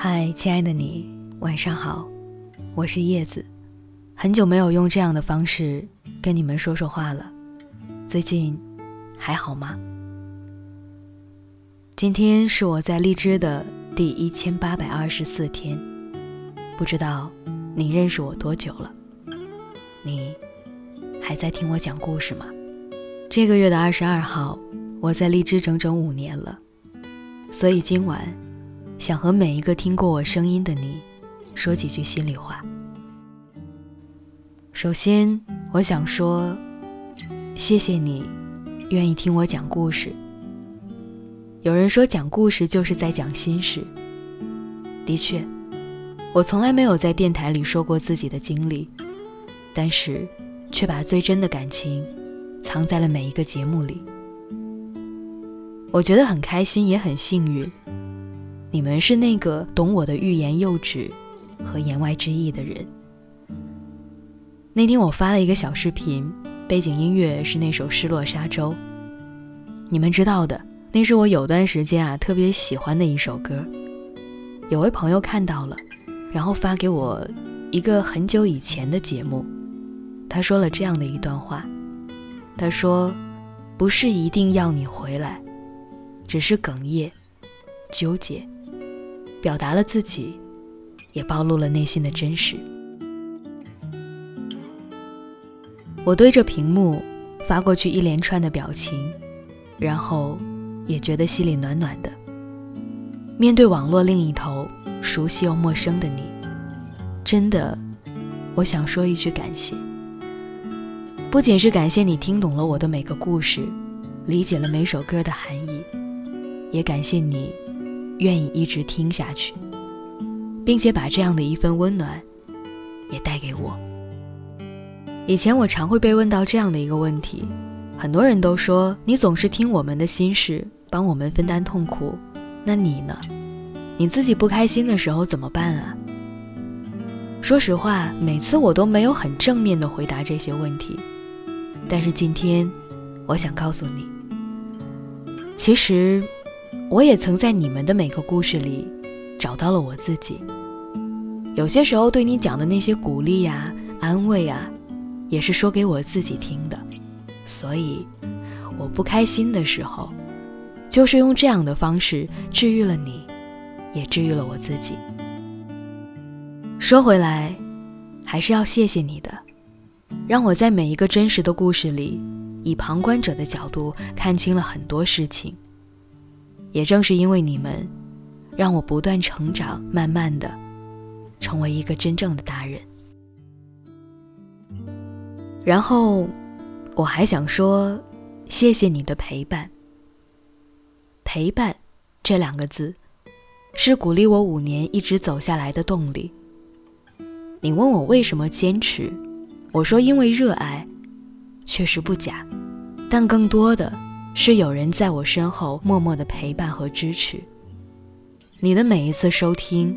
嗨，亲爱的你，晚上好，我是叶子，很久没有用这样的方式跟你们说说话了，最近还好吗？今天是我在荔枝的第一千八百二十四天，不知道你认识我多久了？你还在听我讲故事吗？这个月的二十二号，我在荔枝整整五年了，所以今晚。想和每一个听过我声音的你，说几句心里话。首先，我想说，谢谢你，愿意听我讲故事。有人说讲故事就是在讲心事。的确，我从来没有在电台里说过自己的经历，但是却把最真的感情藏在了每一个节目里。我觉得很开心，也很幸运。你们是那个懂我的欲言又止和言外之意的人。那天我发了一个小视频，背景音乐是那首《失落沙洲》。你们知道的，那是我有段时间啊特别喜欢的一首歌。有位朋友看到了，然后发给我一个很久以前的节目，他说了这样的一段话：他说，不是一定要你回来，只是哽咽、纠结。表达了自己，也暴露了内心的真实。我对着屏幕发过去一连串的表情，然后也觉得心里暖暖的。面对网络另一头熟悉又陌生的你，真的，我想说一句感谢。不仅是感谢你听懂了我的每个故事，理解了每首歌的含义，也感谢你。愿意一直听下去，并且把这样的一份温暖也带给我。以前我常会被问到这样的一个问题，很多人都说你总是听我们的心事，帮我们分担痛苦，那你呢？你自己不开心的时候怎么办啊？说实话，每次我都没有很正面的回答这些问题，但是今天，我想告诉你，其实。我也曾在你们的每个故事里找到了我自己。有些时候对你讲的那些鼓励呀、安慰呀，也是说给我自己听的。所以，我不开心的时候，就是用这样的方式治愈了你，也治愈了我自己。说回来，还是要谢谢你的，让我在每一个真实的故事里，以旁观者的角度看清了很多事情。也正是因为你们，让我不断成长，慢慢的成为一个真正的大人。然后，我还想说，谢谢你的陪伴。陪伴这两个字，是鼓励我五年一直走下来的动力。你问我为什么坚持，我说因为热爱，确实不假，但更多的。是有人在我身后默默的陪伴和支持。你的每一次收听，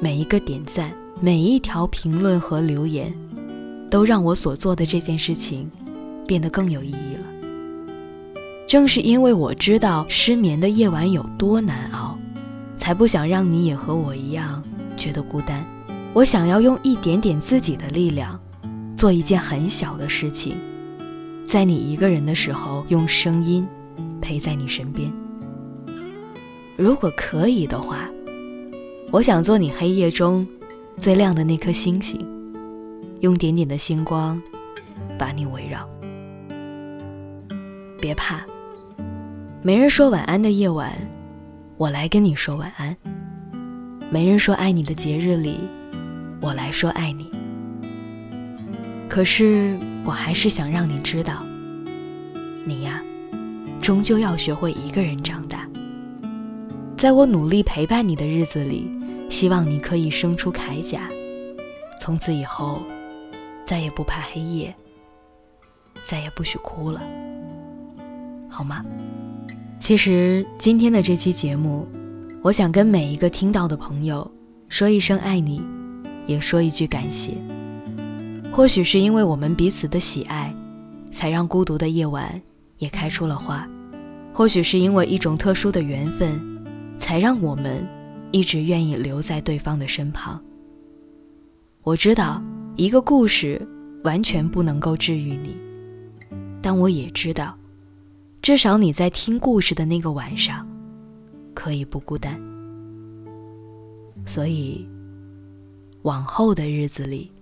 每一个点赞，每一条评论和留言，都让我所做的这件事情变得更有意义了。正是因为我知道失眠的夜晚有多难熬，才不想让你也和我一样觉得孤单。我想要用一点点自己的力量，做一件很小的事情。在你一个人的时候，用声音陪在你身边。如果可以的话，我想做你黑夜中最亮的那颗星星，用点点的星光把你围绕。别怕，没人说晚安的夜晚，我来跟你说晚安。没人说爱你的节日里，我来说爱你。可是。我还是想让你知道，你呀，终究要学会一个人长大。在我努力陪伴你的日子里，希望你可以生出铠甲，从此以后再也不怕黑夜，再也不许哭了，好吗？其实今天的这期节目，我想跟每一个听到的朋友说一声爱你，也说一句感谢。或许是因为我们彼此的喜爱，才让孤独的夜晚也开出了花；或许是因为一种特殊的缘分，才让我们一直愿意留在对方的身旁。我知道一个故事完全不能够治愈你，但我也知道，至少你在听故事的那个晚上，可以不孤单。所以，往后的日子里，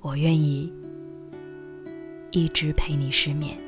我愿意一直陪你失眠。